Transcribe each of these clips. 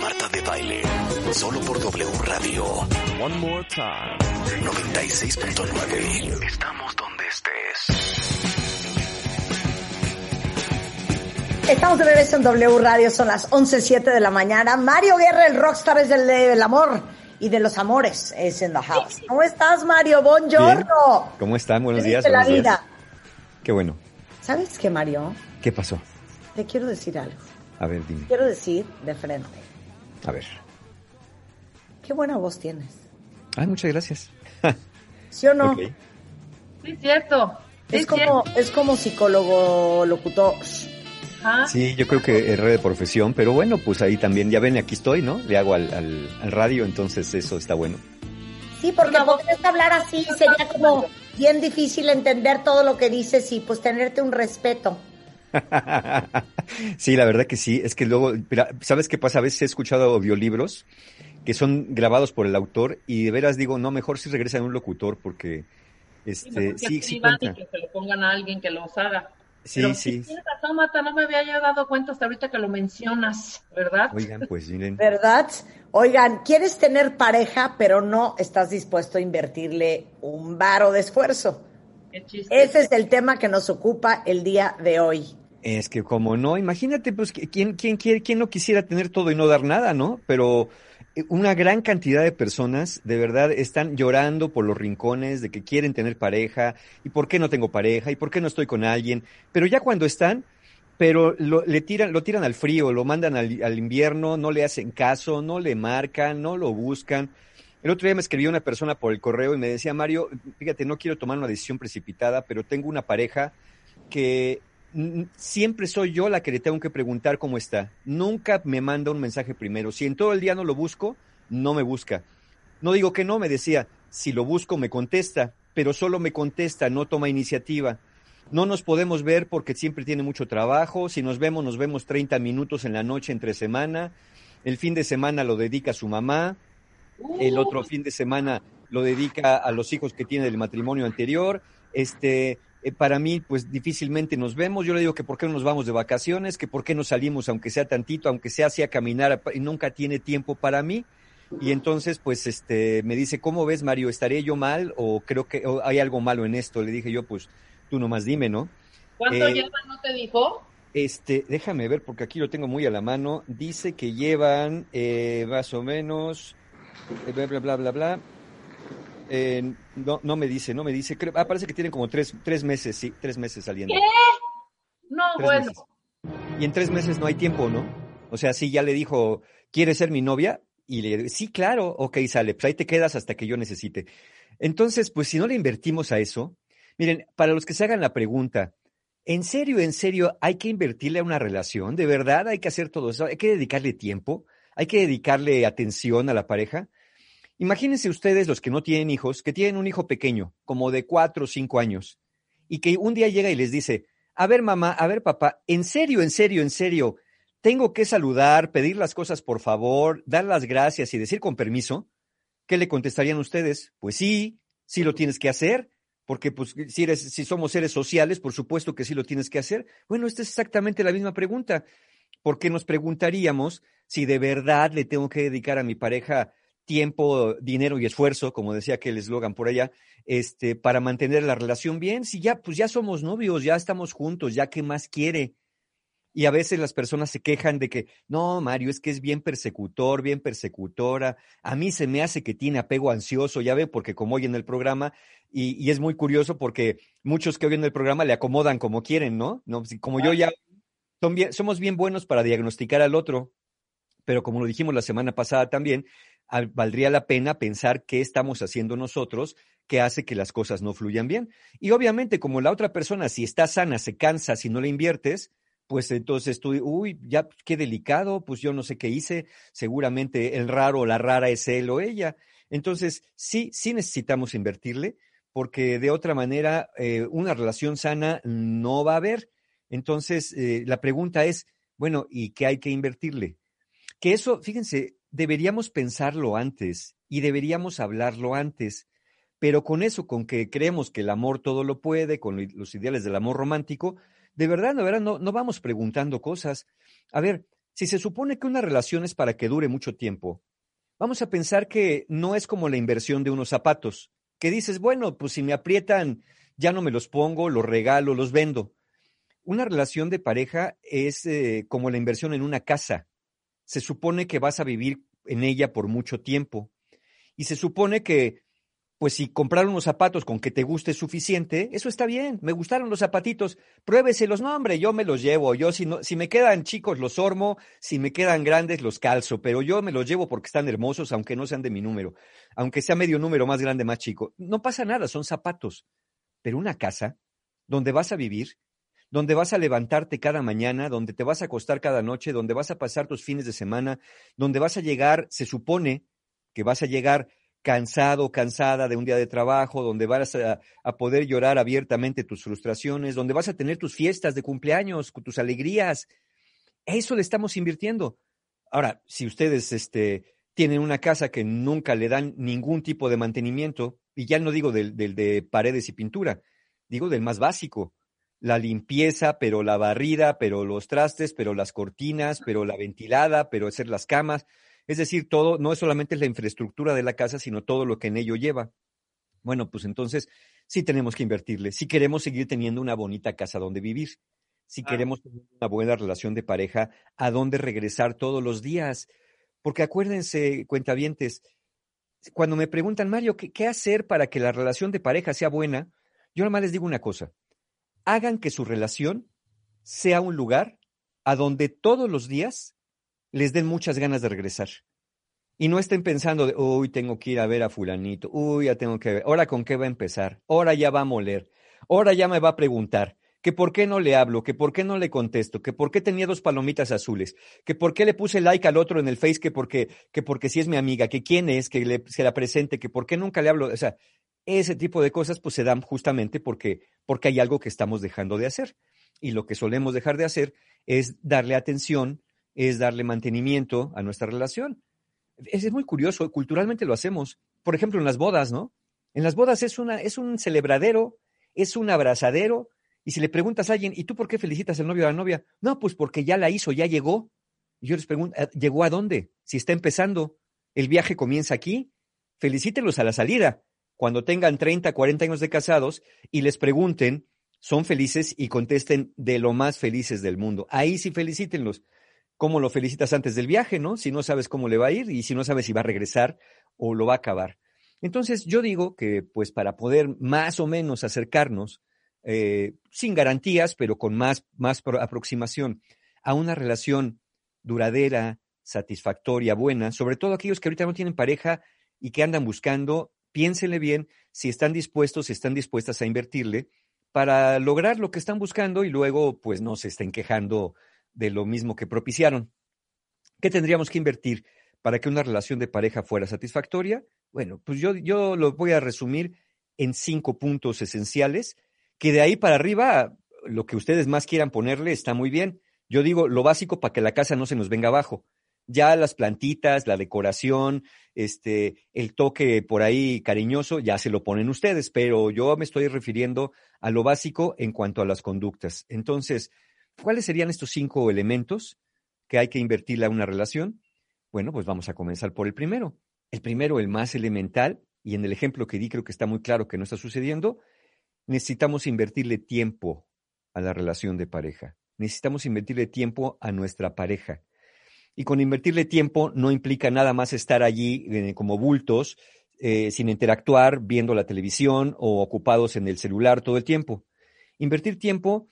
Marta de Baile, solo por W Radio. One more time. 96.9. Estamos donde estés. Estamos de regreso en W Radio, son las 11.07 de la mañana. Mario Guerra, el rockstar es del, del amor y de los amores, es en the house. ¿Cómo estás, Mario? Buongiorno. ¿Cómo están? Buenos ¿Qué días. la buenos? Qué bueno. ¿Sabes qué, Mario? ¿Qué pasó? Te quiero decir algo. A ver, dime. Quiero decir de frente. A ver. Qué buena voz tienes. Ay, muchas gracias. ¿Sí o no? Ok. Sí, cierto. Sí, Es como, es como psicólogo locutor. Sí, yo creo que erré de profesión, pero bueno, pues ahí también, ya ven, aquí estoy, ¿no? Le hago al, al, al radio, entonces eso está bueno. Sí, porque podrías hablar así, sería como bien difícil entender todo lo que dices y pues tenerte un respeto. sí, la verdad que sí. Es que luego, mira, ¿sabes qué pasa? A veces he escuchado audiolibros que son grabados por el autor y de veras digo, no, mejor si regresan un locutor porque, Sí, este, sí, sí y que se lo pongan a alguien que los haga. Sí, Pero sí. Tienes razón, Marta, no me había dado cuenta hasta ahorita que lo mencionas, ¿verdad? Oigan, pues miren. ¿Verdad? Oigan, quieres tener pareja, pero no estás dispuesto a invertirle un varo de esfuerzo. Qué chiste. Ese es el tema que nos ocupa el día de hoy. Es que como no, imagínate, pues, ¿quién, quién, quiere, quién no quisiera tener todo y no dar nada, ¿no? Pero eh, una gran cantidad de personas de verdad están llorando por los rincones de que quieren tener pareja y por qué no tengo pareja y por qué no estoy con alguien, pero ya cuando están, pero lo, le tiran, lo tiran al frío, lo mandan al, al invierno, no le hacen caso, no le marcan, no lo buscan. El otro día me escribió una persona por el correo y me decía, Mario, fíjate, no quiero tomar una decisión precipitada, pero tengo una pareja que siempre soy yo la que le tengo que preguntar cómo está. Nunca me manda un mensaje primero. Si en todo el día no lo busco, no me busca. No digo que no, me decía, si lo busco me contesta, pero solo me contesta, no toma iniciativa. No nos podemos ver porque siempre tiene mucho trabajo. Si nos vemos, nos vemos 30 minutos en la noche entre semana. El fin de semana lo dedica a su mamá. El otro fin de semana lo dedica a los hijos que tiene del matrimonio anterior. Este, eh, para mí, pues difícilmente nos vemos. Yo le digo que por qué no nos vamos de vacaciones, que por qué no salimos, aunque sea tantito, aunque sea así a caminar, y nunca tiene tiempo para mí. Y entonces, pues, este, me dice, ¿cómo ves, Mario? ¿Estaré yo mal o creo que o hay algo malo en esto? Le dije yo, pues, tú nomás dime, ¿no? ¿Cuánto eh, llevan, no te dijo? Este, déjame ver porque aquí lo tengo muy a la mano. Dice que llevan eh, más o menos, eh, bla, bla, bla, bla, bla. Eh, no, no me dice, no me dice. Creo, ah, parece que tienen como tres, tres meses, sí, tres meses saliendo. ¿Qué? No, Tres bueno. meses. Y en tres meses no hay tiempo, ¿no? O sea, sí, ya le dijo, ¿quieres ser mi novia? Y le sí, claro, ok, sale, pues ahí te quedas hasta que yo necesite. Entonces, pues si no le invertimos a eso, miren, para los que se hagan la pregunta, ¿en serio, en serio hay que invertirle a una relación? ¿De verdad hay que hacer todo eso? ¿Hay que dedicarle tiempo? ¿Hay que dedicarle atención a la pareja? Imagínense ustedes los que no tienen hijos, que tienen un hijo pequeño, como de cuatro o cinco años, y que un día llega y les dice, a ver mamá, a ver papá, en serio, en serio, en serio, tengo que saludar, pedir las cosas por favor, dar las gracias y decir con permiso, ¿qué le contestarían ustedes? Pues sí, sí lo tienes que hacer, porque pues si eres, si somos seres sociales, por supuesto que sí lo tienes que hacer. Bueno, esta es exactamente la misma pregunta. ¿Por qué nos preguntaríamos si de verdad le tengo que dedicar a mi pareja tiempo, dinero y esfuerzo, como decía aquel eslogan por allá, este, para mantener la relación bien? Si ya, pues ya somos novios, ya estamos juntos, ya qué más quiere. Y a veces las personas se quejan de que, no, Mario, es que es bien persecutor, bien persecutora. A mí se me hace que tiene apego ansioso, ya ve, porque como oyen el programa, y, y es muy curioso porque muchos que oyen el programa le acomodan como quieren, ¿no? no si- como yo ya, son bien, somos bien buenos para diagnosticar al otro, pero como lo dijimos la semana pasada también, valdría la pena pensar qué estamos haciendo nosotros que hace que las cosas no fluyan bien. Y obviamente, como la otra persona, si está sana, se cansa, si no le inviertes, pues entonces tú, uy, ya qué delicado, pues yo no sé qué hice, seguramente el raro o la rara es él o ella. Entonces, sí, sí necesitamos invertirle, porque de otra manera eh, una relación sana no va a haber. Entonces, eh, la pregunta es, bueno, ¿y qué hay que invertirle? Que eso, fíjense, deberíamos pensarlo antes y deberíamos hablarlo antes, pero con eso, con que creemos que el amor todo lo puede, con los ideales del amor romántico, de verdad, de verdad, no, no vamos preguntando cosas. A ver, Si se supone que una relación es para que dure mucho tiempo, vamos a pensar que no es como la inversión de unos zapatos, que dices, bueno, pues si me aprietan, ya no me los pongo, los regalo, los vendo. Una relación de pareja es eh, como la inversión en una casa. Se supone que vas a vivir en ella por mucho tiempo. Y se supone que pues si comprar unos zapatos con que te guste es suficiente, eso está bien. Me gustaron los zapatitos, pruébeselos. No, hombre, yo me los llevo. Yo, si, no, si me quedan chicos, los ormo. Si me quedan grandes, los calzo. Pero yo me los llevo porque están hermosos, aunque no sean de mi número. Aunque sea medio número más grande, más chico. No pasa nada, son zapatos. Pero una casa donde vas a vivir, donde vas a levantarte cada mañana, donde te vas a acostar cada noche, donde vas a pasar tus fines de semana, donde vas a llegar, se supone que vas a llegar cansado, cansada de un día de trabajo, donde vas a, poder llorar abiertamente tus frustraciones, donde vas a tener tus fiestas de cumpleaños, tus alegrías. Eso le estamos invirtiendo. Ahora, si ustedes este, tienen una casa que nunca le dan ningún tipo de mantenimiento, y ya no digo del, del de paredes y pintura, digo del más básico, la limpieza, pero la barrida, pero los trastes, pero las cortinas, pero la ventilada, pero hacer las camas, es decir, todo, no es solamente la infraestructura de la casa, sino todo lo que en ello lleva. Bueno, pues entonces sí tenemos que invertirle. Si queremos seguir teniendo una bonita casa donde vivir, si queremos tener una buena relación de pareja, a dónde regresar todos los días. Porque acuérdense, cuentavientes, cuando me preguntan, Mario, ¿qué, ¿qué, hacer para que la relación de pareja sea buena? Yo nomás les digo una cosa. Hagan que su relación sea un lugar a donde todos los días les den muchas ganas de regresar. Y no estén pensando de, uy, tengo que ir a ver a fulanito, uy, ya tengo que ver, ahora con qué va a empezar, ahora ya va a moler, ahora ya me va a preguntar, que por qué no le hablo, que por qué no le contesto, que por qué tenía dos palomitas azules, que por qué le puse like al otro en el Face, que porque, que porque si es mi amiga, que quién es, que le, se la presente, que por qué nunca le hablo, o sea, ese tipo de cosas pues se dan justamente porque, porque hay algo que estamos dejando de hacer. Y lo que solemos dejar de hacer es darle atención es darle mantenimiento a nuestra relación. Es, muy curioso, culturalmente lo hacemos. Por ejemplo, en las bodas, ¿no? En las bodas es, una, es un celebradero, es un abrazadero, y si le preguntas a alguien, ¿y tú por qué felicitas al novio o a la novia? No, pues porque ya la hizo, ya llegó. Y yo les pregunto, ah, ¿llegó a dónde? Si está empezando, el viaje comienza aquí, felicítenlos a la salida. Cuando tengan 30, 40 años de casados y les pregunten, son felices y contesten de lo más felices del mundo. Ahí sí felicítenlos cómo lo felicitas antes del viaje, ¿no? Si no sabes cómo le va a ir y si no sabes si va a regresar o lo va a acabar. Entonces, yo digo que, pues, para poder más o menos acercarnos, eh, sin garantías, pero con más, más aproximación a una relación duradera, satisfactoria, buena, sobre todo aquellos que ahorita no tienen pareja y que andan buscando, piénsenle bien si están dispuestos, si están dispuestas a invertirle para lograr lo que están buscando y luego, pues, no se estén quejando de lo mismo que propiciaron. ¿Qué tendríamos que invertir para que una relación de pareja fuera satisfactoria? Bueno, pues yo, yo lo voy a resumir en cinco puntos esenciales, que de ahí para arriba, lo que ustedes más quieran ponerle está muy bien. Yo digo lo básico para que la casa no se nos venga abajo. Ya las plantitas, la decoración, este, el toque por ahí cariñoso, ya se lo ponen ustedes, pero yo me estoy refiriendo a lo básico en cuanto a las conductas. Entonces, ¿Cuáles serían estos cinco elementos que hay que invertirle a una relación? Bueno, pues vamos a comenzar por el primero. El primero, el más elemental, y en el ejemplo que di creo que está muy claro que no está sucediendo, necesitamos invertirle tiempo a la relación de pareja. Necesitamos invertirle tiempo a nuestra pareja. Y con invertirle tiempo no implica nada más estar allí eh, como bultos, eh, sin interactuar, viendo la televisión o ocupados en el celular todo el tiempo. Invertir tiempo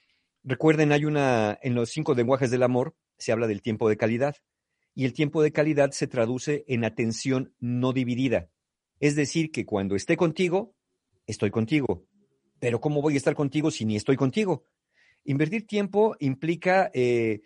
Recuerden, hay una, en los cinco lenguajes del amor se habla del tiempo de calidad y el tiempo de calidad se traduce en atención no dividida. Es decir, que cuando esté contigo, estoy contigo. Pero ¿cómo voy a estar contigo si ni estoy contigo? Invertir tiempo implica eh,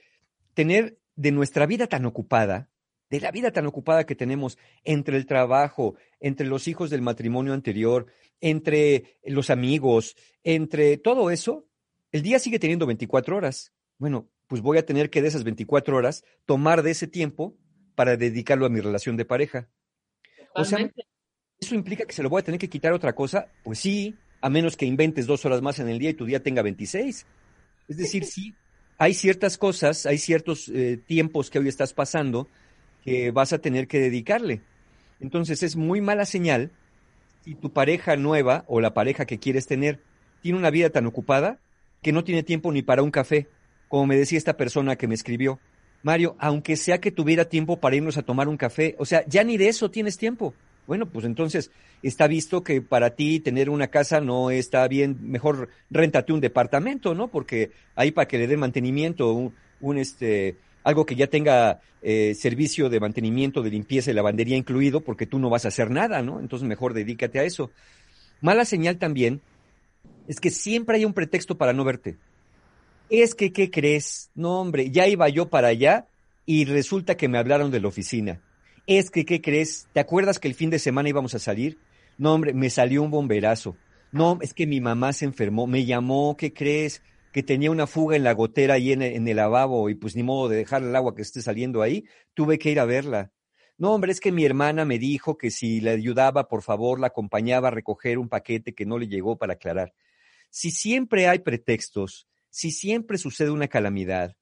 tener de nuestra vida tan ocupada, de la vida tan ocupada que tenemos entre el trabajo, entre los hijos del matrimonio anterior, entre los amigos, entre todo eso, el día sigue teniendo 24 horas. Bueno, pues voy a tener que de esas 24 horas tomar de ese tiempo para dedicarlo a mi relación de pareja. O sea, ¿eso implica que se lo voy a tener que quitar otra cosa? Pues sí, a menos que inventes dos horas más en el día y tu día tenga 26. Es decir, sí, hay ciertas cosas, hay ciertos eh, tiempos que hoy estás pasando que vas a tener que dedicarle. Entonces es muy mala señal si tu pareja nueva o la pareja que quieres tener tiene una vida tan ocupada que no tiene tiempo ni para un café, como me decía esta persona que me escribió. Mario, aunque sea que tuviera tiempo para irnos a tomar un café, o sea, ya ni de eso tienes tiempo. Bueno, pues entonces está visto que para ti tener una casa no está bien, mejor réntate un departamento, ¿no? Porque ahí para que le dé mantenimiento, un, un, este, algo que ya tenga eh, servicio de mantenimiento, de limpieza y lavandería incluido, porque tú no vas a hacer nada, ¿no? Entonces mejor dedícate a eso. Mala señal también es que siempre hay un pretexto para no verte. Es que, ¿qué crees? No, hombre, ya iba yo para allá y resulta que me hablaron de la oficina. Es que, ¿qué crees? ¿Te acuerdas que el fin de semana íbamos a salir? No, hombre, me salió un bomberazo. No, es que mi mamá se enfermó, me llamó, ¿qué crees? Que tenía una fuga en la gotera ahí en, el lavabo y pues ni modo de dejar el agua que esté saliendo ahí, tuve que ir a verla. No, hombre, es que mi hermana me dijo que si le ayudaba, por favor, la acompañaba a recoger un paquete que no le llegó para aclarar. Si siempre hay pretextos, si siempre sucede una calamidad,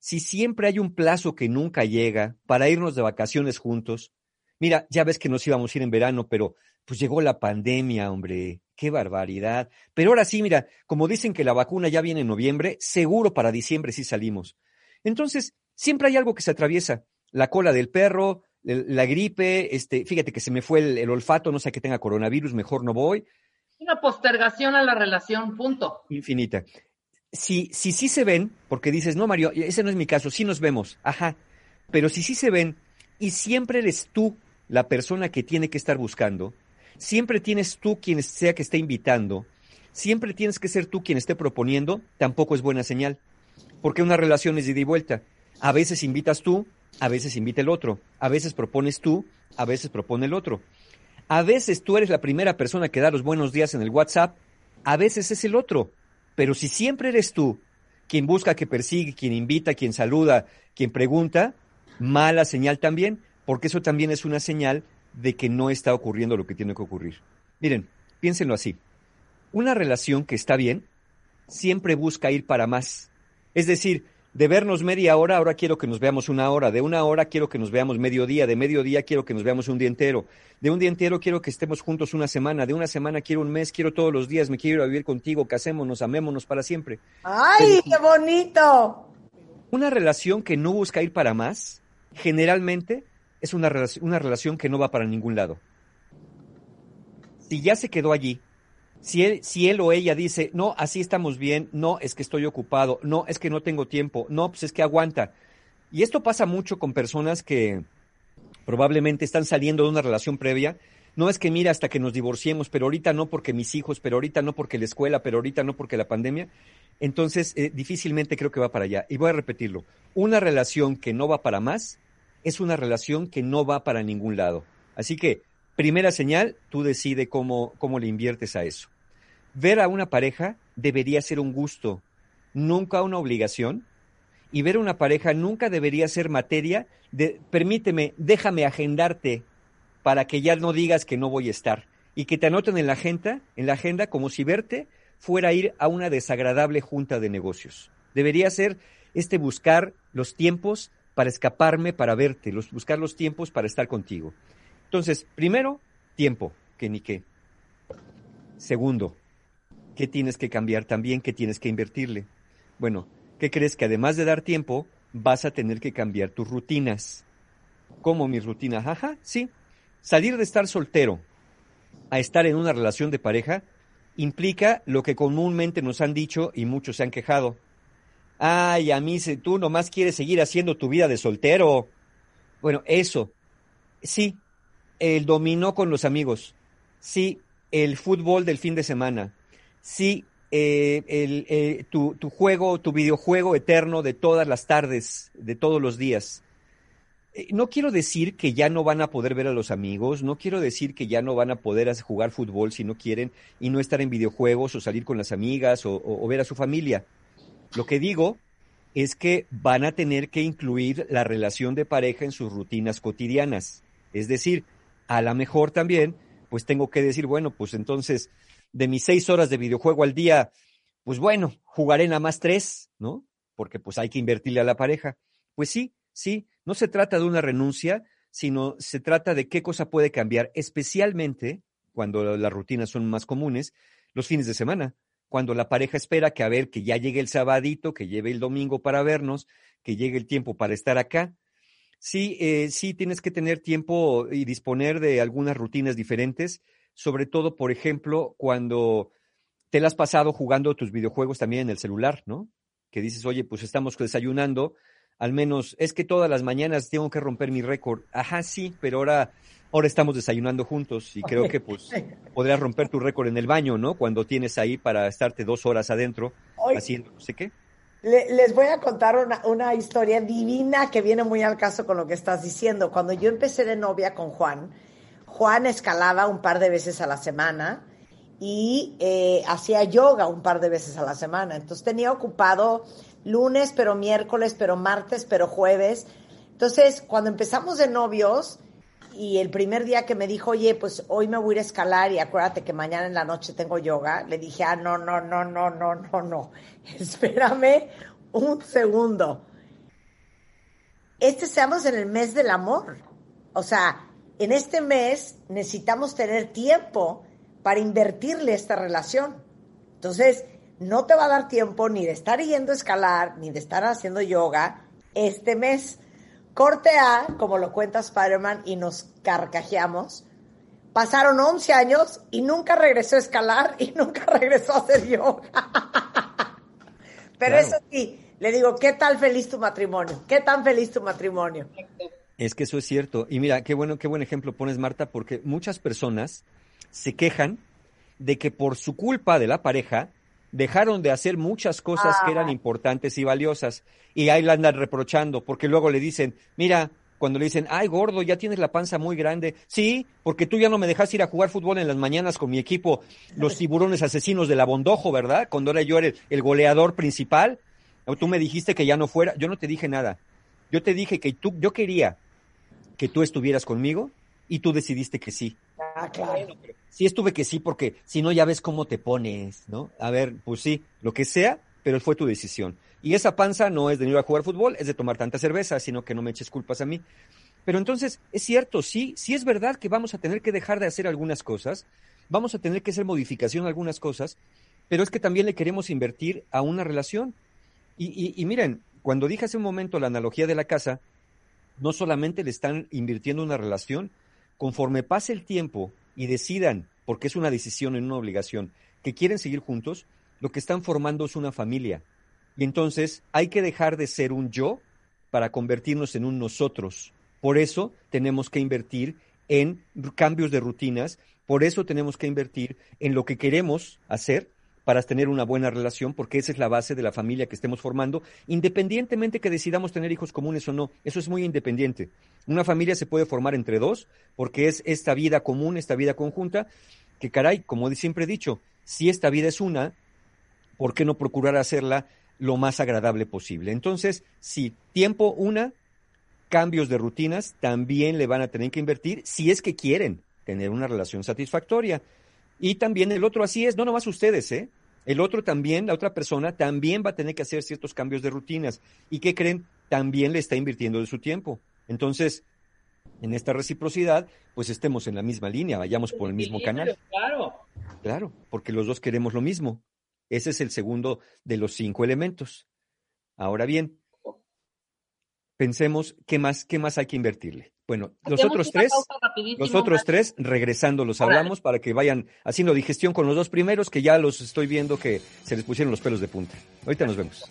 si siempre hay un plazo que nunca llega para irnos de vacaciones juntos, mira, ya ves que nos íbamos a ir en verano, pero pues llegó la pandemia, hombre, qué barbaridad. Pero ahora sí, mira, como dicen que la vacuna ya viene en noviembre, seguro para diciembre sí salimos. Entonces, siempre hay algo que se atraviesa. La cola del perro, la gripe, este, fíjate que se me fue el, el olfato, no sé que tenga coronavirus, mejor no voy. Una postergación a la relación, punto. Infinita si, si sí se ven, porque dices, no, Mario, ese no es mi caso, sí nos vemos, ajá, pero si sí se ven y siempre eres tú la persona que tiene que estar buscando, siempre tienes tú quien sea que esté invitando, siempre tienes que ser tú quien esté proponiendo, tampoco es buena señal, porque una relación es de ida y vuelta. A veces invitas tú, a veces invita el otro, a veces propones tú, a veces propone el otro. A veces tú eres la primera persona que da los buenos días en el WhatsApp, a veces es el otro. Pero si siempre eres tú quien busca, que persigue, quien invita, quien saluda, quien pregunta, mala señal también, porque eso también es una señal de que no está ocurriendo lo que tiene que ocurrir. Miren, piénsenlo así. Una relación que está bien siempre busca ir para más. Es decir, de vernos media hora, ahora quiero que nos veamos una hora, de una hora quiero que nos veamos medio día, de medio día quiero que nos veamos un día entero, de un día entero quiero que estemos juntos una semana, de una semana quiero un mes, quiero todos los días, me quiero ir a vivir contigo, casémonos, amémonos para siempre. ¡Ay, qué bonito! Una relación que no busca ir para más, generalmente es una, una relación que no va para ningún lado. Si ya se quedó allí, si él, si él o ella dice, no, así estamos bien, no, es que estoy ocupado, no, es que no tengo tiempo, no, pues es que aguanta. Y esto pasa mucho con personas que probablemente están saliendo de una relación previa. No es que mira hasta que nos divorciemos, pero ahorita no porque mis hijos, pero ahorita no porque la escuela, pero ahorita no porque la pandemia. Entonces, eh, difícilmente creo que va para allá. Y voy a repetirlo. Una relación que no va para más es una relación que no va para ningún lado. Así que Primera señal, tú decides cómo, cómo le inviertes a eso. Ver a una pareja debería ser un gusto, nunca una obligación. Y ver a una pareja nunca debería ser materia de, permíteme, déjame agendarte para que ya no digas que no voy a estar. Y que te anoten en la agenda, en la agenda como si verte fuera ir a una desagradable junta de negocios. Debería ser este buscar los tiempos para escaparme, para verte, los, buscar los tiempos para estar contigo. Entonces, primero, tiempo, que ni qué. Segundo, ¿qué tienes que cambiar también? ¿Qué tienes que invertirle? Bueno, ¿qué crees que además de dar tiempo, vas a tener que cambiar tus rutinas? ¿Cómo mi rutina? Ajá, sí. Salir de estar soltero a estar en una relación de pareja implica lo que comúnmente nos han dicho y muchos se han quejado. Ay, a mí tú nomás quieres seguir haciendo tu vida de soltero. Bueno, eso, sí, el dominó con los amigos, sí, el fútbol del fin de semana, sí, eh, el, eh, tu, tu, juego, tu videojuego eterno de todas las tardes, de todos los días. Eh, no quiero decir que ya no van a poder ver a los amigos, no quiero decir que ya no van a poder jugar fútbol si no quieren y no estar en videojuegos o salir con las amigas o, o ver a su familia. Lo que digo es que van a tener que incluir la relación de pareja en sus rutinas cotidianas. Es decir, a lo mejor también, pues tengo que decir, bueno, pues entonces, de mis seis horas de videojuego al día, pues bueno, jugaré nada más tres, ¿no? porque pues hay que invertirle a la pareja. Pues sí, sí, no se trata de una renuncia, sino se trata de qué cosa puede cambiar, especialmente cuando las rutinas son más comunes, los fines de semana, cuando la pareja espera que a ver que ya llegue el sabadito, que lleve el domingo para vernos, que llegue el tiempo para estar acá. Sí, eh, sí tienes que tener tiempo y disponer de algunas rutinas diferentes, sobre todo, por ejemplo, cuando te la has pasado jugando tus videojuegos también en el celular, ¿no? Que dices, oye, pues estamos desayunando, al menos es que todas las mañanas tengo que romper mi récord. Ajá, sí, pero ahora, ahora estamos desayunando juntos y creo que pues podrías romper tu récord en el baño, ¿no? Cuando tienes ahí para estarte dos horas adentro haciendo no sé qué. Les voy a contar una, una historia divina que viene muy al caso con lo que estás diciendo. Cuando yo empecé de novia con Juan, Juan escalaba un par de veces a la semana y eh, hacía yoga un par de veces a la semana. Entonces tenía ocupado lunes, pero miércoles, pero martes, pero jueves. Entonces, cuando empezamos de novios y el primer día que me dijo, oye, pues hoy me voy a ir a escalar y acuérdate que mañana en la noche tengo yoga, le dije, ah, no, no, no, no, no, no, no, espérame un segundo. Este estamos en el mes del amor. O sea, en este mes necesitamos tener tiempo para invertirle esta relación. Entonces, no te va a dar tiempo ni de estar yendo a escalar, ni de estar haciendo yoga este mes. Corte A, como lo cuenta Spider-Man, y nos carcajeamos. Pasaron 11 años y nunca regresó a escalar y nunca regresó a hacer yoga. Pero eso sí, le digo, ¿qué tal feliz tu matrimonio? ¿Qué tan feliz tu matrimonio? Es que eso es cierto. Y mira, qué bueno, qué buen ejemplo pones, Marta, porque muchas personas se quejan de que por su culpa de la pareja dejaron de hacer muchas cosas que eran importantes y valiosas y ahí la andan reprochando porque luego le dicen, mira, cuando le dicen, ay gordo, ya tienes la panza muy grande, sí, porque tú ya no me dejas ir a jugar fútbol en las mañanas con mi equipo, los tiburones asesinos de la Bondojo, ¿verdad? Cuando era yo el, el goleador principal, o tú me dijiste que ya no fuera, yo no te dije nada, yo te dije que tú, yo quería que tú estuvieras conmigo y tú decidiste que sí. Ah, claro. sí estuve que sí, porque si no ya ves cómo te pones, ¿no? A ver, pues sí, lo que sea, pero fue tu decisión. Y esa panza no es de ir a jugar fútbol, es de tomar tanta cerveza, sino que no me eches culpas a mí. Pero entonces, es cierto, sí, sí es verdad que vamos a tener que dejar de hacer algunas cosas, vamos a tener que hacer modificación a algunas cosas, pero es que también le queremos invertir a una relación. Y, y miren, cuando dije hace un momento la analogía de la casa, no solamente le están invirtiendo una relación, conforme pase el tiempo y decidan, porque es una decisión y una obligación, que quieren seguir juntos, lo que están formando es una familia. Y entonces hay que dejar de ser un yo para convertirnos en un nosotros. Por eso tenemos que invertir en cambios de rutinas, por eso tenemos que invertir en lo que queremos hacer para tener una buena relación, porque esa es la base de la familia que estemos formando, independientemente que decidamos tener hijos comunes o no. Eso es muy independiente. Una familia se puede formar entre dos, porque es esta vida común, esta vida conjunta, que caray, como siempre he dicho, si esta vida es una, ¿por qué no procurar hacerla lo más agradable posible? Entonces, si tiempo una, cambios de rutinas también le van a tener que invertir si es que quieren tener una relación satisfactoria. Y también el otro así es, no nomás ustedes, ¿eh? El otro también, la otra persona, también va a tener que hacer ciertos cambios de rutinas. ¿Y qué creen? También le está invirtiendo de su tiempo. Entonces, en esta reciprocidad, pues estemos en la misma línea, vayamos por el mismo canal. Claro. Claro, porque los dos queremos lo mismo. Ese es el segundo de los cinco elementos. Ahora bien, pensemos qué más, qué más hay que invertirle. Bueno, los otros tres, los otros tres, regresando, los hablamos para que vayan haciendo digestión con los dos primeros, que ya los estoy viendo que se les pusieron los pelos de punta. Ahorita nos vemos.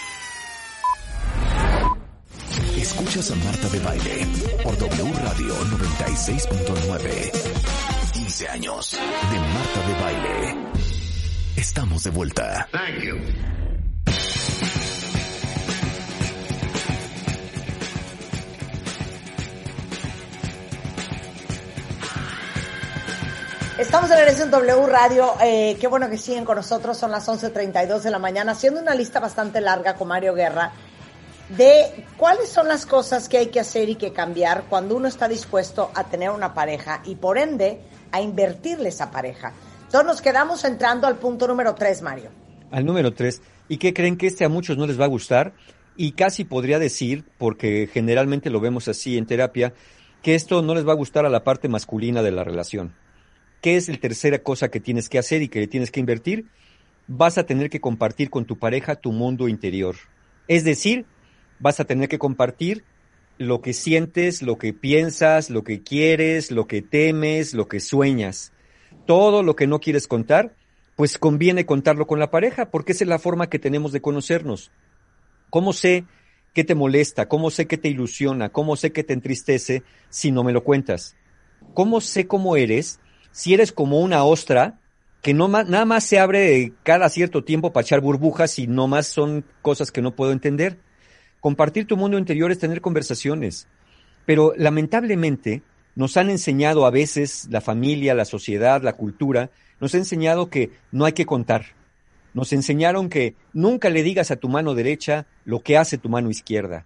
Escuchas a Marta de Baile por W Radio 96.9. 15 años de Marta de Baile. Estamos de vuelta. Thank you. Estamos en regreso en W Radio. Eh, qué bueno que siguen con nosotros. Son las 11.32 de la mañana, haciendo una lista bastante larga con Mario Guerra de cuáles son las cosas que hay que hacer y que cambiar cuando uno está dispuesto a tener una pareja y por ende a invertirle esa pareja. Entonces nos quedamos entrando al punto número 3, Mario. Al número 3. ¿Y qué creen que este a muchos no les va a gustar? Y casi podría decir, porque generalmente lo vemos así en terapia, que esto no les va a gustar a la parte masculina de la relación. ¿Qué es la tercera cosa que tienes que hacer y que tienes que invertir? Vas a tener que compartir con tu pareja tu mundo interior. Es decir, vas a tener que compartir lo que sientes, lo que piensas, lo que quieres, lo que temes, lo que sueñas. Todo lo que no quieres contar, pues conviene contarlo con la pareja, porque esa es la forma que tenemos de conocernos. ¿Cómo sé qué te molesta? ¿Cómo sé qué te ilusiona? ¿Cómo sé qué te entristece si no me lo cuentas? ¿Cómo sé cómo eres si eres como una ostra que no nada más se abre cada cierto tiempo para echar burbujas y no más son cosas que no puedo entender? Compartir tu mundo interior es tener conversaciones. Pero lamentablemente nos han enseñado a veces la familia, la sociedad, la cultura, nos ha enseñado que no hay que contar. Nos enseñaron que nunca le digas a tu mano derecha lo que hace tu mano izquierda.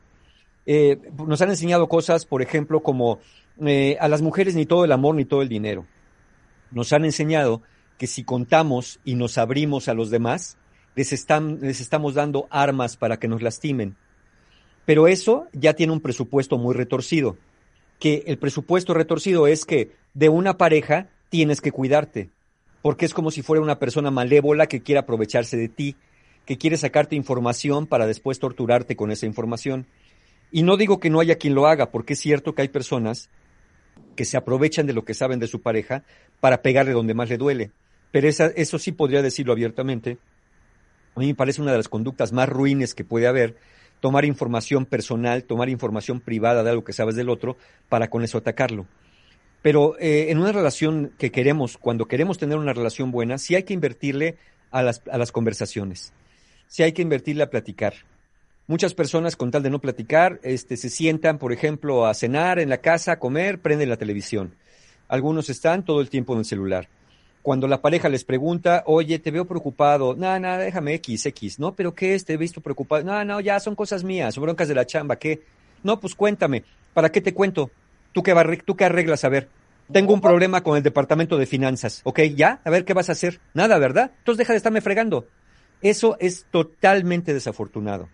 Eh, nos han enseñado cosas, por ejemplo, como eh, a las mujeres ni todo el amor ni todo el dinero. Nos han enseñado que si contamos y nos abrimos a los demás, les, están, les estamos dando armas para que nos lastimen. Pero eso ya tiene un presupuesto muy retorcido, que el presupuesto retorcido es que de una pareja tienes que cuidarte, porque es como si fuera una persona malévola que quiere aprovecharse de ti, que quiere sacarte información para después torturarte con esa información. Y no digo que no haya quien lo haga, porque es cierto que hay personas que se aprovechan de lo que saben de su pareja para pegarle donde más le duele. Pero esa, eso sí podría decirlo abiertamente. A mí me parece una de las conductas más ruines que puede haber, tomar información personal, tomar información privada de algo que sabes del otro, para con eso atacarlo. Pero eh, en una relación que queremos, cuando queremos tener una relación buena, sí hay que invertirle a las, a las conversaciones, sí hay que invertirle a platicar. Muchas personas, con tal de no platicar, este, se sientan, por ejemplo, a cenar en la casa, a comer, prenden la televisión. Algunos están todo el tiempo en el celular cuando la pareja les pregunta, oye, te veo preocupado, no, no, déjame X, X, ¿no? ¿Pero qué es? Te he visto preocupado, no, no, ya son cosas mías, son broncas de la chamba, ¿qué? No, pues cuéntame, ¿para qué te cuento? ¿Tú qué, tú qué arreglas? A ver, tengo un problema con el departamento de finanzas, ¿ok? ¿Ya? A ver, ¿qué vas a hacer? Nada, ¿verdad? Entonces deja de estarme fregando. Eso es totalmente desafortunado.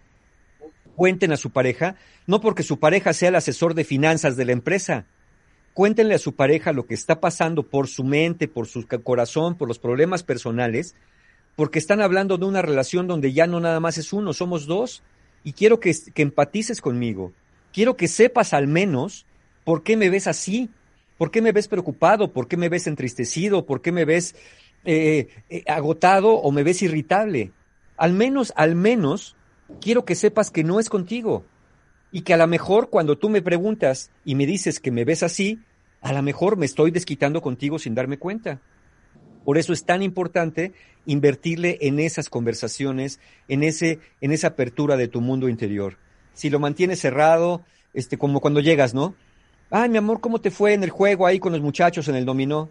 Cuenten a su pareja, no porque su pareja sea el asesor de finanzas de la empresa, cuéntenle a su pareja lo que está pasando por su mente, por su corazón, por los problemas personales, porque están hablando de una relación donde ya no nada más es uno, somos dos, y quiero que, empatices conmigo. Quiero que sepas al menos por qué me ves así, por qué me ves preocupado, por qué me ves entristecido, por qué me ves eh, eh, agotado o me ves irritable. Al menos, al menos, quiero que sepas que no es contigo, y que a lo mejor cuando tú me preguntas y me dices que me ves así, a lo mejor me estoy desquitando contigo sin darme cuenta. Por eso es tan importante invertirle en esas conversaciones, en ese, en esa apertura de tu mundo interior. Si lo mantienes cerrado, este, como cuando llegas, ¿no? Ay, mi amor, ¿cómo te fue en el juego ahí con los muchachos en el dominó?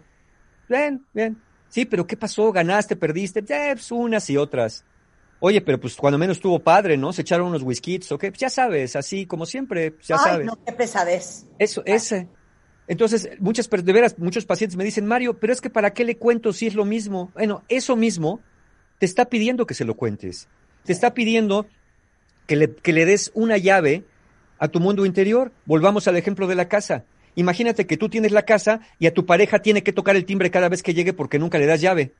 Bien, bien. Sí, pero ¿qué pasó? ¿Ganaste? ¿Perdiste? Eh, pues unas y otras. Oye, pero pues cuando menos tuvo padre, ¿no? Se echaron unos whiskies, ¿ok? Pues ya sabes, así como siempre, pues ya Ay, sabes. no, qué pesadez. Eso, ese. Entonces, muchas, de veras, muchos pacientes me dicen, Mario, pero es que ¿para qué le cuento si es lo mismo? Bueno, eso mismo te está pidiendo que se lo cuentes. Te está pidiendo que le, que le des una llave a tu mundo interior. Volvamos al ejemplo de la casa. Imagínate que tú tienes la casa y a tu pareja tiene que tocar el timbre cada vez que llegue porque nunca le das llave.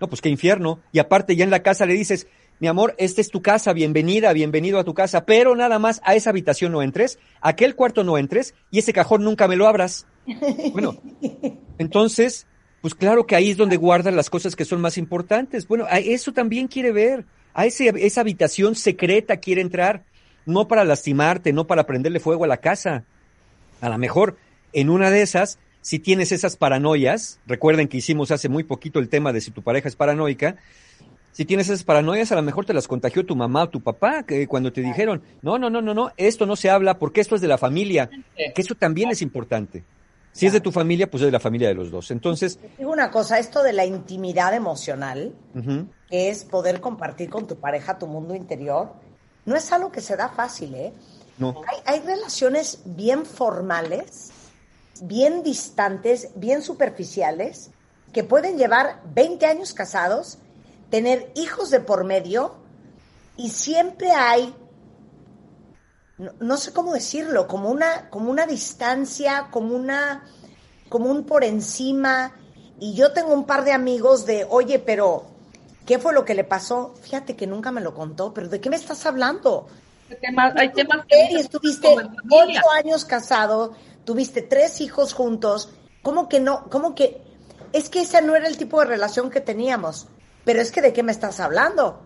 No, pues qué infierno. Y aparte ya en la casa le dices, mi amor, esta es tu casa, bienvenida, bienvenido a tu casa, pero nada más a esa habitación no entres, a aquel cuarto no entres y ese cajón nunca me lo abras. Bueno, entonces, pues claro que ahí es donde guardan las cosas que son más importantes. Bueno, a eso también quiere ver, a ese, esa habitación secreta quiere entrar, no para lastimarte, no para prenderle fuego a la casa. A lo mejor en una de esas, si tienes esas paranoias, recuerden que hicimos hace muy poquito el tema de si tu pareja es paranoica, si tienes esas paranoias, a lo mejor te las contagió tu mamá o tu papá, que cuando te dijeron, no, no, no, no, no, esto no se habla porque esto es de la familia, que eso también es importante. Si es de tu familia, pues es de la familia de los dos. Entonces, Digo una cosa, esto de la intimidad emocional, que es poder compartir con tu pareja tu mundo interior, no es algo que se da fácil, ¿eh? no. Hay, hay relaciones bien formales, bien distantes, bien superficiales, que pueden llevar 20 años casados, tener hijos de por medio, y siempre hay, no, no sé cómo decirlo, como una, como una distancia, como una, como un por encima. Y yo tengo un par de amigos de, oye, pero, ¿qué fue lo que le pasó? Fíjate que nunca me lo contó, pero ¿de qué me estás hablando? Hay temas, hay temas Eri, estuviste ocho años casado, tuviste tres hijos juntos. ¿Cómo que no? ¿Cómo que? Es que ese no era el tipo de relación que teníamos. Pero es que ¿de qué me estás hablando?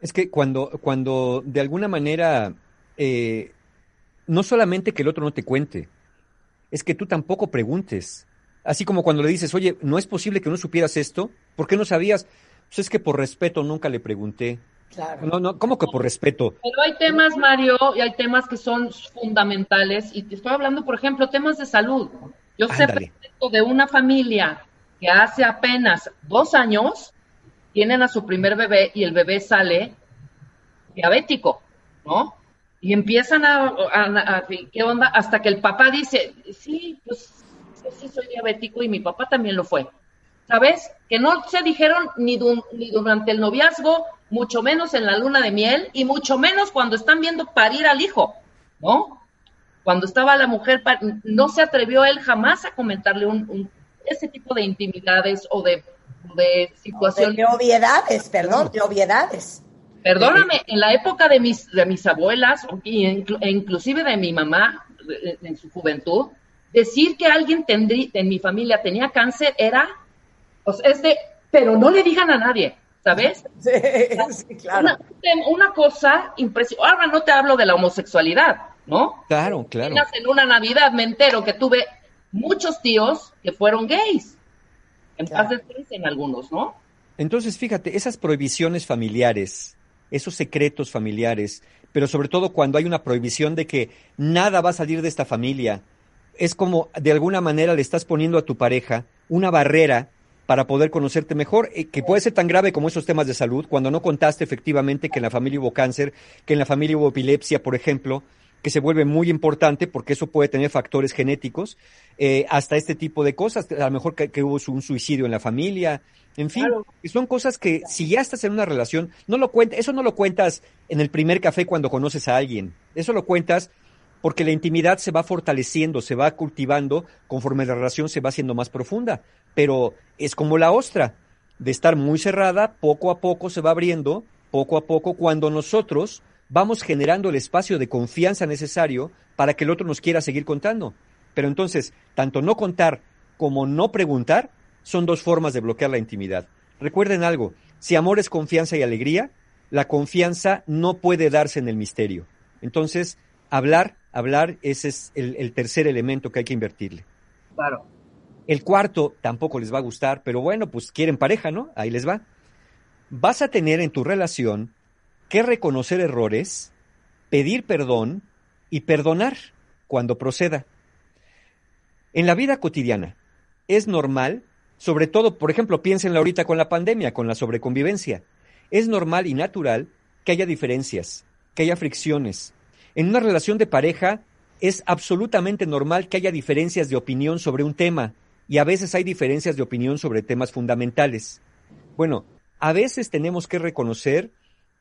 Es que cuando, cuando de alguna manera, eh, no solamente que el otro no te cuente, es que tú tampoco preguntes. Así como cuando le dices, oye, no es posible que no supieras esto, ¿por qué no sabías? Pues es que por respeto nunca le pregunté. Claro. No, no, ¿cómo que por respeto? Pero hay temas, Mario, y hay temas que son fundamentales. Y te estoy hablando, por ejemplo, temas de salud. Yo sé perfecto de una familia que hace apenas dos años tienen a su primer bebé y el bebé sale diabético, ¿no? Y empiezan a, ¿qué onda? Hasta que el papá dice, sí, pues sí soy diabético y mi papá también lo fue. ¿Sabes? Que no se dijeron ni, du- ni durante el noviazgo, mucho menos en la luna de miel y mucho menos cuando están viendo parir al hijo, ¿no? Cuando estaba la mujer, no se atrevió él jamás a comentarle un- ese tipo de intimidades o de, de De, situaciones. de obviedades, perdón, de obviedades. Perdóname, en la época de mis, de mis abuelas e inclusive de mi mamá de- en su juventud, decir que alguien tendrí- en mi familia tenía cáncer era, pues es de, pero no le digan a nadie, ¿sabes? Sí, sí, claro. Una, una cosa impresionante. Ahora no te hablo de la homosexualidad, ¿no? Claro, claro. En una Navidad me entero que tuve muchos tíos que fueron gays. En Claro. paz descansen algunos, ¿no? Entonces, fíjate, esas prohibiciones familiares, esos secretos familiares, pero sobre todo cuando hay una prohibición de que nada va a salir de esta familia, es como de alguna manera le estás poniendo a tu pareja una barrera para poder conocerte mejor, eh, que puede ser tan grave como esos temas de salud, cuando no contaste efectivamente que en la familia hubo cáncer, que en la familia hubo epilepsia, por ejemplo, que se vuelve muy importante porque eso puede tener factores genéticos, eh, hasta este tipo de cosas, a lo mejor que, que hubo un suicidio en la familia, en fin, Claro. son cosas que si ya estás en una relación, no lo cuentas, eso no lo cuentas en el primer café cuando conoces a alguien, eso lo cuentas porque la intimidad se va fortaleciendo, se va cultivando conforme la relación se va haciendo más profunda, pero es como la ostra, de estar muy cerrada, poco a poco se va abriendo, poco a poco cuando nosotros vamos generando el espacio de confianza necesario para que el otro nos quiera seguir contando. Pero entonces, tanto no contar como no preguntar son dos formas de bloquear la intimidad. Recuerden algo, si amor es confianza y alegría, la confianza no puede darse en el misterio. Entonces, hablar, hablar, ese es el, el tercer elemento que hay que invertirle. Claro. El cuarto tampoco les va a gustar, pero bueno, pues quieren pareja, ¿no? Ahí les va. Vas a tener en tu relación que reconocer errores, pedir perdón y perdonar cuando proceda. En la vida cotidiana es normal, sobre todo, por ejemplo, piénsenlo ahorita con la pandemia, con la sobreconvivencia, es normal y natural que haya diferencias, que haya fricciones. En una relación de pareja es absolutamente normal que haya diferencias de opinión sobre un tema y a veces hay diferencias de opinión sobre temas fundamentales. Bueno, a veces tenemos que reconocer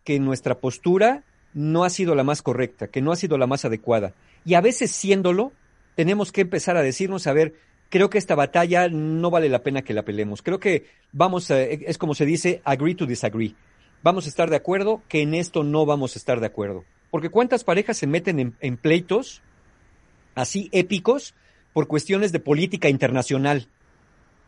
que nuestra postura no ha sido la más correcta, que no ha sido la más adecuada. Y a veces siéndolo, tenemos que empezar a decirnos, a ver, creo que esta batalla no vale la pena que la peleemos. Creo que vamos, a, es como se dice, agree to disagree. Vamos a estar de acuerdo que en esto no vamos a estar de acuerdo. Porque cuántas parejas se meten en, en pleitos así épicos por cuestiones de política internacional.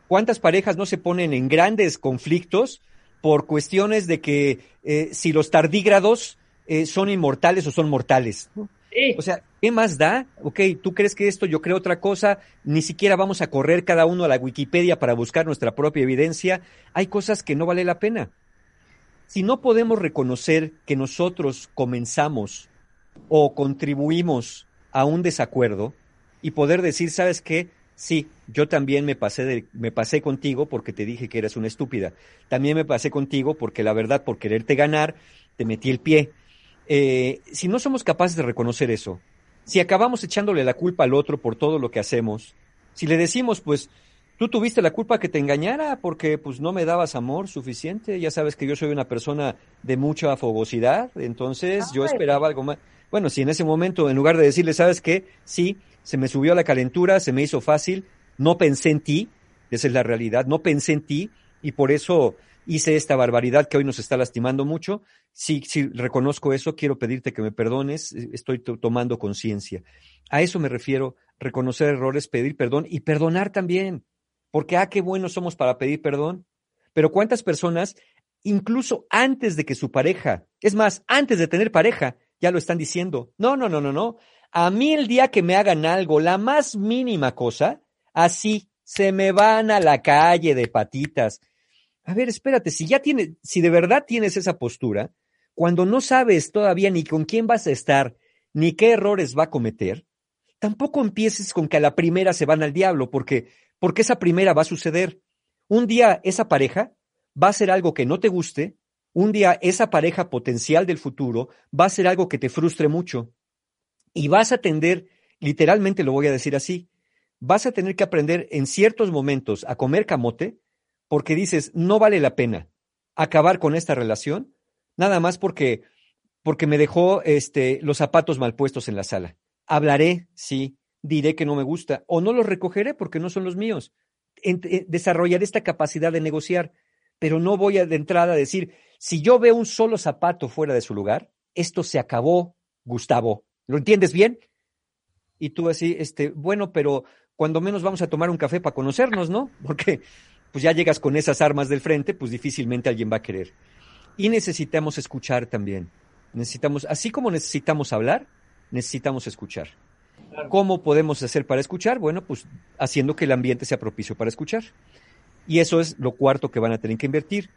¿Cuántas parejas no se ponen en grandes conflictos por cuestiones de que eh, si los tardígrados eh, son inmortales o son mortales? ¿no? Sí. O sea, ¿qué más da? Ok, tú crees que esto, yo creo otra cosa, ni siquiera vamos a correr cada uno a la Wikipedia para buscar nuestra propia evidencia. Hay cosas que no vale la pena. Si no podemos reconocer que nosotros comenzamos o contribuimos a un desacuerdo, y poder decir, ¿sabes qué? Sí, yo también me pasé, de, me pasé contigo porque te dije que eras una estúpida. También me pasé contigo porque la verdad, por quererte ganar, te metí el pie. Eh, si no somos capaces de reconocer eso, si acabamos echándole la culpa al otro por todo lo que hacemos, si le decimos, pues, tú tuviste la culpa que te engañara porque pues no me dabas amor suficiente, ya sabes que yo soy una persona de mucha fogosidad, entonces yo esperaba algo más. Bueno, si en ese momento, en lugar de decirle, ¿sabes qué? Sí, se me subió la calentura, se me hizo fácil, no pensé en ti, esa es la realidad, no pensé en ti y por eso hice esta barbaridad que hoy nos está lastimando mucho. Sí, sí, reconozco eso, quiero pedirte que me perdones, estoy tomando conciencia. A eso me refiero, reconocer errores, pedir perdón y perdonar también, porque, ah, qué buenos somos para pedir perdón. Pero ¿cuántas personas, incluso antes de que su pareja, es más, antes de tener pareja, ya lo están diciendo? No, no, no, no, no. A mí el día que me hagan algo, la más mínima cosa, así se me van a la calle de patitas. A ver, espérate, si ya tienes, si de verdad tienes esa postura, cuando no sabes todavía ni con quién vas a estar, ni qué errores va a cometer, tampoco empieces con que a la primera se van al diablo, porque, porque esa primera va a suceder. Un día esa pareja va a ser algo que no te guste, un día esa pareja potencial del futuro va a ser algo que te frustre mucho. Y vas a tender, literalmente lo voy a decir así, vas a tener que aprender en ciertos momentos a comer camote porque dices, no vale la pena acabar con esta relación, nada más porque, porque me dejó este, los zapatos mal puestos en la sala. Hablaré, sí, diré que no me gusta, o no los recogeré porque no son los míos. Eh, desarrollaré esta capacidad de negociar, pero no voy de entrada a decir, si yo veo un solo zapato fuera de su lugar, esto se acabó, Gustavo. ¿Lo entiendes bien? Y tú así, este, bueno, pero cuando menos vamos a tomar un café para conocernos, ¿no? Porque pues ya llegas con esas armas del frente, pues difícilmente alguien va a querer. Y necesitamos escuchar también. Necesitamos, así como necesitamos hablar, necesitamos escuchar. ¿Cómo podemos hacer para escuchar? Bueno, pues haciendo que el ambiente sea propicio para escuchar. Y eso es lo cuarto que van a tener que invertir.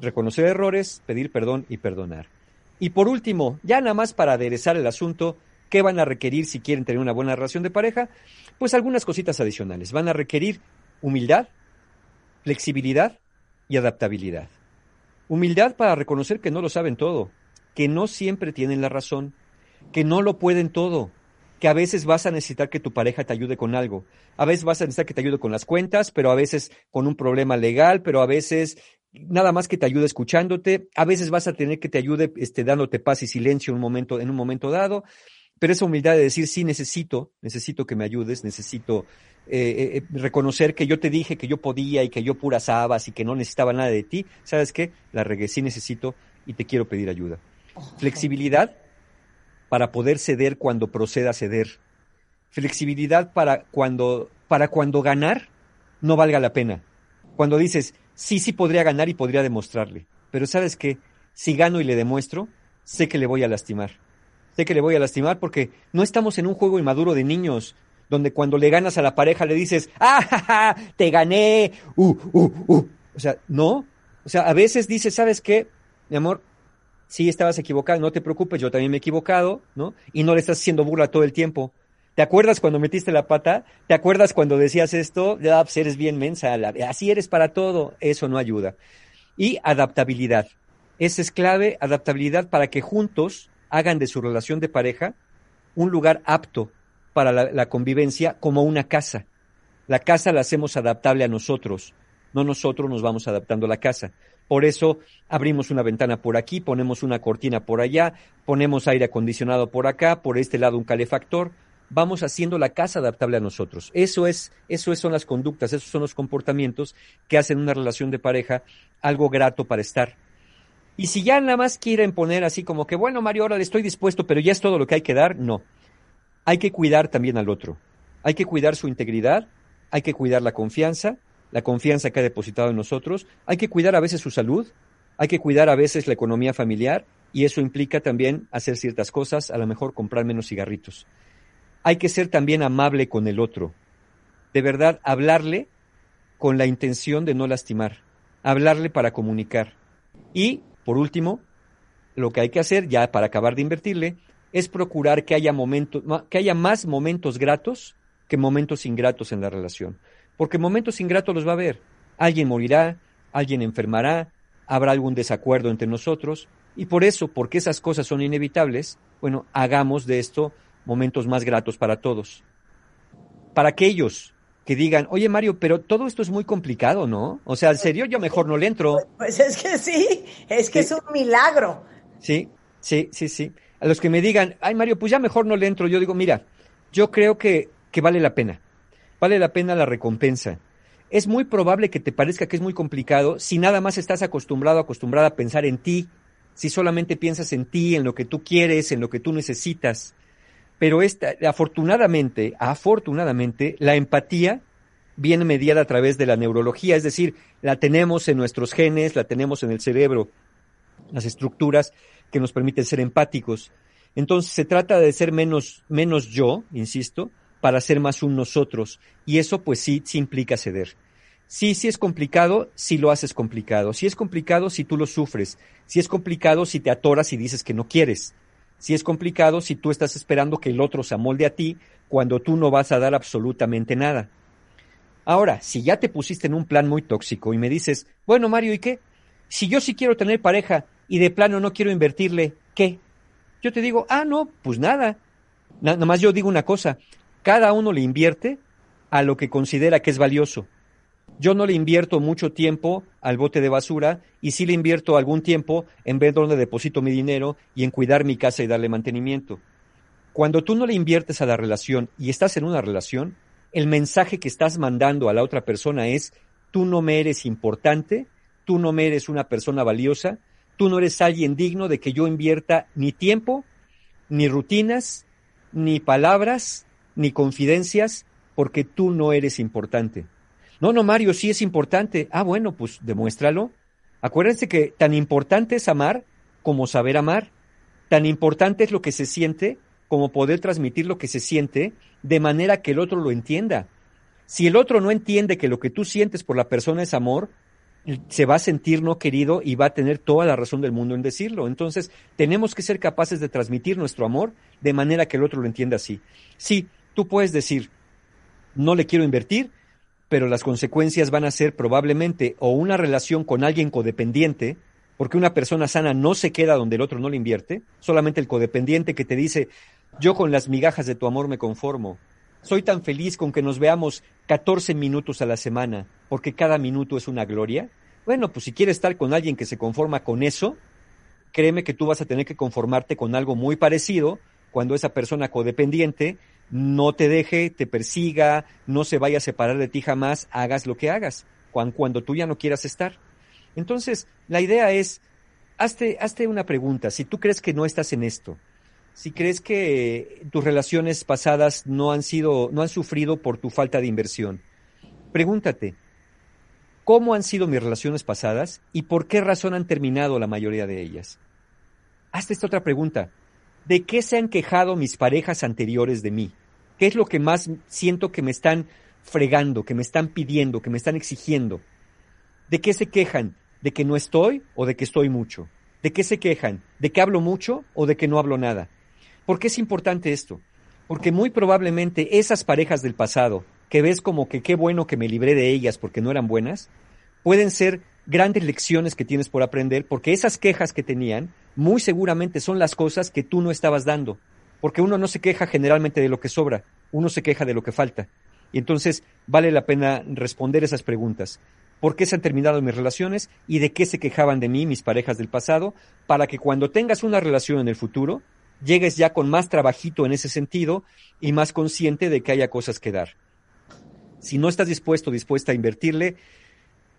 Reconocer errores, pedir perdón y perdonar. Y por último, ya nada más para aderezar el asunto, ¿Qué van a requerir si quieren tener una buena relación de pareja? Pues algunas cositas adicionales. Van a requerir humildad, flexibilidad y adaptabilidad. Humildad para reconocer que no lo saben todo, que no siempre tienen la razón, que no lo pueden todo, que a veces vas a necesitar que tu pareja te ayude con algo. A veces vas a necesitar que te ayude con las cuentas, pero a veces con un problema legal, pero a veces nada más que te ayude escuchándote. A veces vas a tener que te ayude este, dándote paz y silencio en un momento, en un momento dado pero esa humildad de decir, sí, necesito, necesito que me ayudes, necesito eh, eh, reconocer que yo te dije que yo podía y que yo pura sabas y que no necesitaba nada de ti, ¿sabes qué? La regué, sí necesito y te quiero pedir ayuda. Flexibilidad para poder ceder cuando proceda a ceder. Flexibilidad para cuando, para cuando ganar no valga la pena. Cuando dices, sí, sí podría ganar y podría demostrarle, pero ¿sabes qué? Si gano y le demuestro, sé que le voy a lastimar sé que le voy a lastimar porque no estamos en un juego inmaduro de niños donde cuando le ganas a la pareja le dices, ¡ah, te gané! Uh, uh, uh. O sea, no. O sea, a veces dices, ¿sabes qué? Mi amor, sí estabas equivocado, no te preocupes, yo también me he equivocado, ¿no? Y no le estás haciendo burla todo el tiempo. ¿Te acuerdas cuando metiste la pata? ¿Te acuerdas cuando decías esto? Ya, pues eres bien mensa, así eres para todo. Eso no ayuda. Y adaptabilidad. Esa es clave, adaptabilidad para que juntos hagan de su relación de pareja un lugar apto para la, convivencia como una casa. La casa la hacemos adaptable a nosotros, no nosotros nos vamos adaptando a la casa. Por eso abrimos una ventana por aquí, ponemos una cortina por allá, ponemos aire acondicionado por acá, por este lado un calefactor. Vamos haciendo la casa adaptable a nosotros. Eso es, eso son las conductas, esos son los comportamientos que hacen una relación de pareja algo grato para estar. Y si ya nada más quieren poner así como que, bueno, Mario, ahora estoy dispuesto, pero ya es todo lo que hay que dar, no. Hay que cuidar también al otro. Hay que cuidar su integridad, hay que cuidar la confianza, la confianza que ha depositado en nosotros, hay que cuidar a veces su salud, hay que cuidar a veces la economía familiar y eso implica también hacer ciertas cosas, a lo mejor comprar menos cigarritos. Hay que ser también amable con el otro. De verdad, hablarle con la intención de no lastimar, hablarle para comunicar. Y por último, lo que hay que hacer, ya para acabar de invertirle, es procurar que haya, momentos, que haya más momentos gratos que momentos ingratos en la relación. Porque momentos ingratos los va a haber. Alguien morirá, alguien enfermará, habrá algún desacuerdo entre nosotros. Y por eso, porque esas cosas son inevitables, bueno, hagamos de esto momentos más gratos para todos. Para aquellos que digan, oye Mario, pero todo esto es muy complicado, ¿no? O sea, en serio, yo mejor no le entro. Pues es que sí, es que es un milagro. Sí, sí, sí, sí. A los que me digan, ay Mario, pues ya mejor no le entro, yo digo, mira, yo creo que, que vale la pena. Vale la pena la recompensa. Es muy probable que te parezca que es muy complicado si nada más estás acostumbrado, acostumbrada a pensar en ti, si solamente piensas en ti, en lo que tú quieres, en lo que tú necesitas. Pero esta, afortunadamente, afortunadamente, la empatía viene mediada a través de la neurología, es decir, la tenemos en nuestros genes, la tenemos en el cerebro, las estructuras que nos permiten ser empáticos. Entonces se trata de ser menos, menos yo, insisto, para ser más un nosotros. Y eso pues sí, sí implica ceder. Sí, sí es complicado, si lo haces complicado. Si es complicado, si tú lo sufres. Si es complicado, si te atoras y dices que no quieres. Si es complicado, si tú estás esperando que el otro se amolde a ti cuando tú no vas a dar absolutamente nada. Ahora, si ya te pusiste en un plan muy tóxico y me dices, bueno, Mario, ¿y qué? Si yo sí quiero tener pareja y de plano no quiero invertirle, ¿qué? Yo te digo, ah, no, pues nada. Nada más yo digo una cosa, cada uno le invierte a lo que considera que es valioso. Yo no le invierto mucho tiempo al bote de basura y sí le invierto algún tiempo en ver dónde deposito mi dinero y en cuidar mi casa y darle mantenimiento. Cuando tú no le inviertes a la relación y estás en una relación, el mensaje que estás mandando a la otra persona es, tú no me eres importante, tú no me eres una persona valiosa, tú no eres alguien digno de que yo invierta ni tiempo, ni rutinas, ni palabras, ni confidencias, porque tú no eres importante. No, no, Mario, sí es importante. Ah, bueno, pues demuéstralo. Acuérdense que tan importante es amar como saber amar. Tan importante es lo que se siente como poder transmitir lo que se siente de manera que el otro lo entienda. Si el otro no entiende que lo que tú sientes por la persona es amor, se va a sentir no querido y va a tener toda la razón del mundo en decirlo. Entonces, tenemos que ser capaces de transmitir nuestro amor de manera que el otro lo entienda así. Sí, tú puedes decir, no le quiero invertir, pero las consecuencias van a ser probablemente o una relación con alguien codependiente, porque una persona sana no se queda donde el otro no le invierte, solamente el codependiente que te dice, yo con las migajas de tu amor me conformo. Soy tan feliz con que nos veamos 14 minutos a la semana, porque cada minuto es una gloria. Bueno, pues si quieres estar con alguien que se conforma con eso, créeme que tú vas a tener que conformarte con algo muy parecido cuando esa persona codependiente no te deje, te persiga, no se vaya a separar de ti jamás, hagas lo que hagas, cuando, tú ya no quieras estar. Entonces, la idea es, hazte, hazte una pregunta, si tú crees que no estás en esto, si crees que tus relaciones pasadas no han sido, no han sufrido por tu falta de inversión, pregúntate, ¿cómo han sido mis relaciones pasadas y por qué razón han terminado la mayoría de ellas? Hazte esta otra pregunta. ¿De qué se han quejado mis parejas anteriores de mí? ¿Qué es lo que más siento que me están fregando, que me están pidiendo, que me están exigiendo? ¿De qué se quejan? ¿De que no estoy o de que estoy mucho? ¿De qué se quejan? ¿De que hablo mucho o de que no hablo nada? ¿Por qué es importante esto? Porque muy probablemente esas parejas del pasado, que ves como que qué bueno que me libré de ellas porque no eran buenas, pueden ser grandes lecciones que tienes por aprender, porque esas quejas que tenían, muy seguramente son las cosas que tú no estabas dando, porque uno no se queja generalmente de lo que sobra, uno se queja de lo que falta. Y entonces vale la pena responder esas preguntas. ¿Por qué se han terminado mis relaciones y de qué se quejaban de mí mis parejas del pasado? Para que cuando tengas una relación en el futuro, llegues ya con más trabajito en ese sentido y más consciente de que haya cosas que dar. Si no estás dispuesto, dispuesta a invertirle,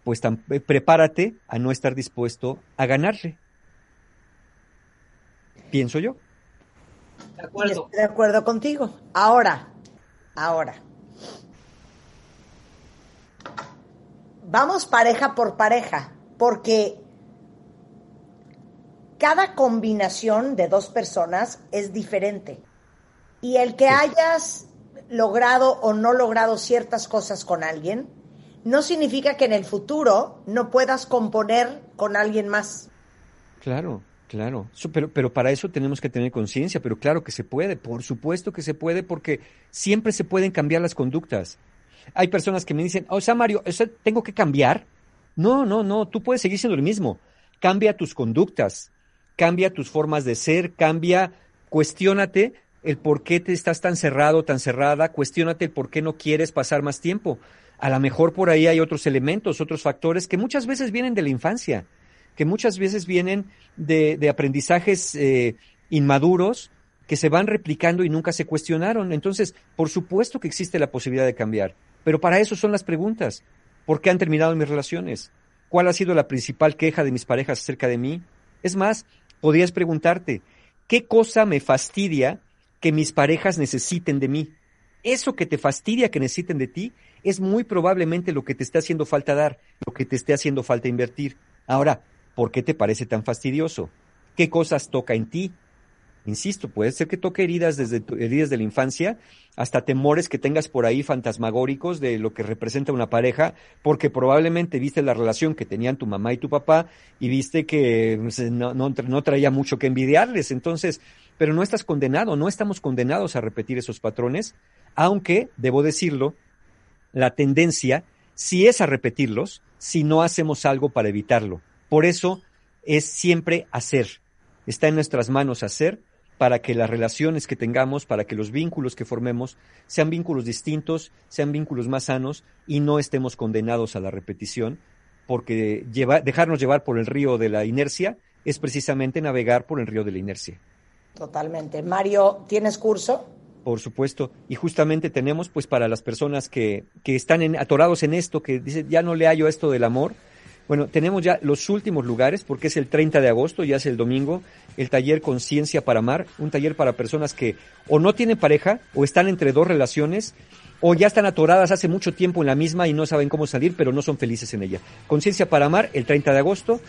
pues eh, prepárate a no estar dispuesto a ganarle. Pienso yo. De acuerdo. Estoy de acuerdo contigo. Ahora, ahora. Vamos pareja por pareja, porque cada combinación de dos personas es diferente. Y el que hayas logrado o no logrado ciertas cosas con alguien, no significa que en el futuro no puedas componer con alguien más. Claro, Claro, pero, pero para eso tenemos que tener conciencia, pero claro que se puede, por supuesto que se puede, porque siempre se pueden cambiar las conductas. Hay personas que me dicen, o sea, Mario, ¿tengo que cambiar? No, no, no, tú puedes seguir siendo lo mismo. Cambia tus conductas, cambia tus formas de ser, cambia, cuestiónate el por qué te estás tan cerrado, tan cerrada, cuestiónate el por qué no quieres pasar más tiempo. A lo mejor por ahí hay otros elementos, otros factores que muchas veces vienen de la infancia que muchas veces vienen de, de aprendizajes eh, inmaduros que se van replicando y nunca se cuestionaron. Entonces, por supuesto que existe la posibilidad de cambiar, pero para eso son las preguntas. ¿Por qué han terminado mis relaciones? ¿Cuál ha sido la principal queja de mis parejas acerca de mí? Es más, podrías preguntarte, ¿qué cosa me fastidia que mis parejas necesiten de mí? Eso que te fastidia que necesiten de ti es muy probablemente lo que te está haciendo falta dar, lo que te esté haciendo falta invertir. Ahora, ¿Por qué te parece tan fastidioso? ¿Qué cosas toca en ti? Insisto, puede ser que toque heridas desde heridas de la infancia, hasta temores que tengas por ahí fantasmagóricos de lo que representa una pareja, porque probablemente viste la relación que tenían tu mamá y tu papá y viste que pues, no, no traía mucho que envidiarles. Entonces, pero no estás condenado, no estamos condenados a repetir esos patrones, aunque, debo decirlo, la tendencia sí es a repetirlos si no hacemos algo para evitarlo. Por eso es siempre hacer. Está en nuestras manos hacer para que las relaciones que tengamos, para que los vínculos que formemos sean vínculos distintos, sean vínculos más sanos y no estemos condenados a la repetición, porque dejarnos llevar por el río de la inercia es precisamente navegar por el río de la inercia. Totalmente. Mario, ¿tienes curso? Por supuesto. Y justamente tenemos, pues, para las personas que, que están atorados en esto, que dicen, ya no le hallo esto del amor, bueno, tenemos ya los últimos lugares porque es el 30 de agosto, ya es el domingo, el taller Conciencia para Amar, un taller para personas que o no tienen pareja o están entre dos relaciones o ya están atoradas hace mucho tiempo en la misma y no saben cómo salir, pero no son felices en ella. Conciencia para Amar, el 30 de agosto.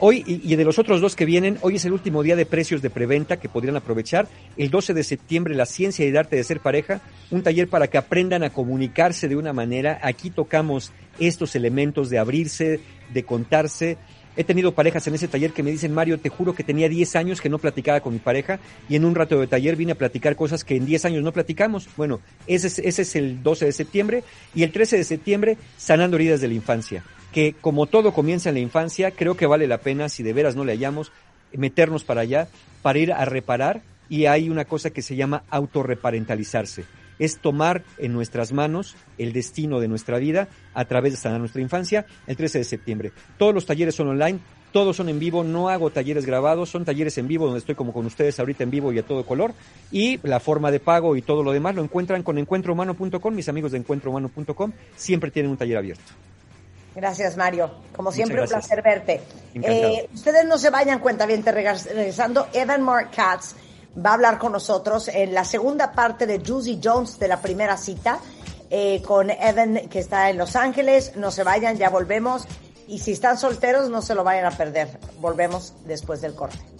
Hoy y, de los otros dos que vienen, hoy es el último día de precios de preventa que podrían aprovechar. El 12 de septiembre, la ciencia y el arte de ser pareja, un taller para que aprendan a comunicarse de una manera. Aquí tocamos estos elementos de abrirse, de contarse. He tenido parejas en ese taller que me dicen, Mario, te juro que tenía 10 años que no platicaba con mi pareja y en un rato de taller vine a platicar cosas que en 10 años no platicamos. Bueno, ese es, ese es el 12 de septiembre y el 13 de septiembre, sanando heridas de la infancia que como todo comienza en la infancia, creo que vale la pena, si de veras no le hallamos, meternos para allá, para ir a reparar, y hay una cosa que se llama autorreparentalizarse. Es tomar en nuestras manos el destino de nuestra vida a través de sanar nuestra infancia el 13 de septiembre. Todos los talleres son online, todos son en vivo, no hago talleres grabados, son talleres en vivo donde estoy como con ustedes ahorita en vivo y a todo color. Y la forma de pago y todo lo demás lo encuentran con encuentrohumano.com, mis amigos de encuentrohumano.com siempre tienen un taller abierto. Gracias, Mario. Como siempre, un placer verte. Eh, ustedes no se vayan, cuenta bien, regresando. Evan Mark Katz va a hablar con nosotros en la segunda parte de Juicy Jones de la primera cita eh, con Evan, que está en Los Ángeles. No se vayan, ya volvemos. Y si están solteros, no se lo vayan a perder. Volvemos después del corte.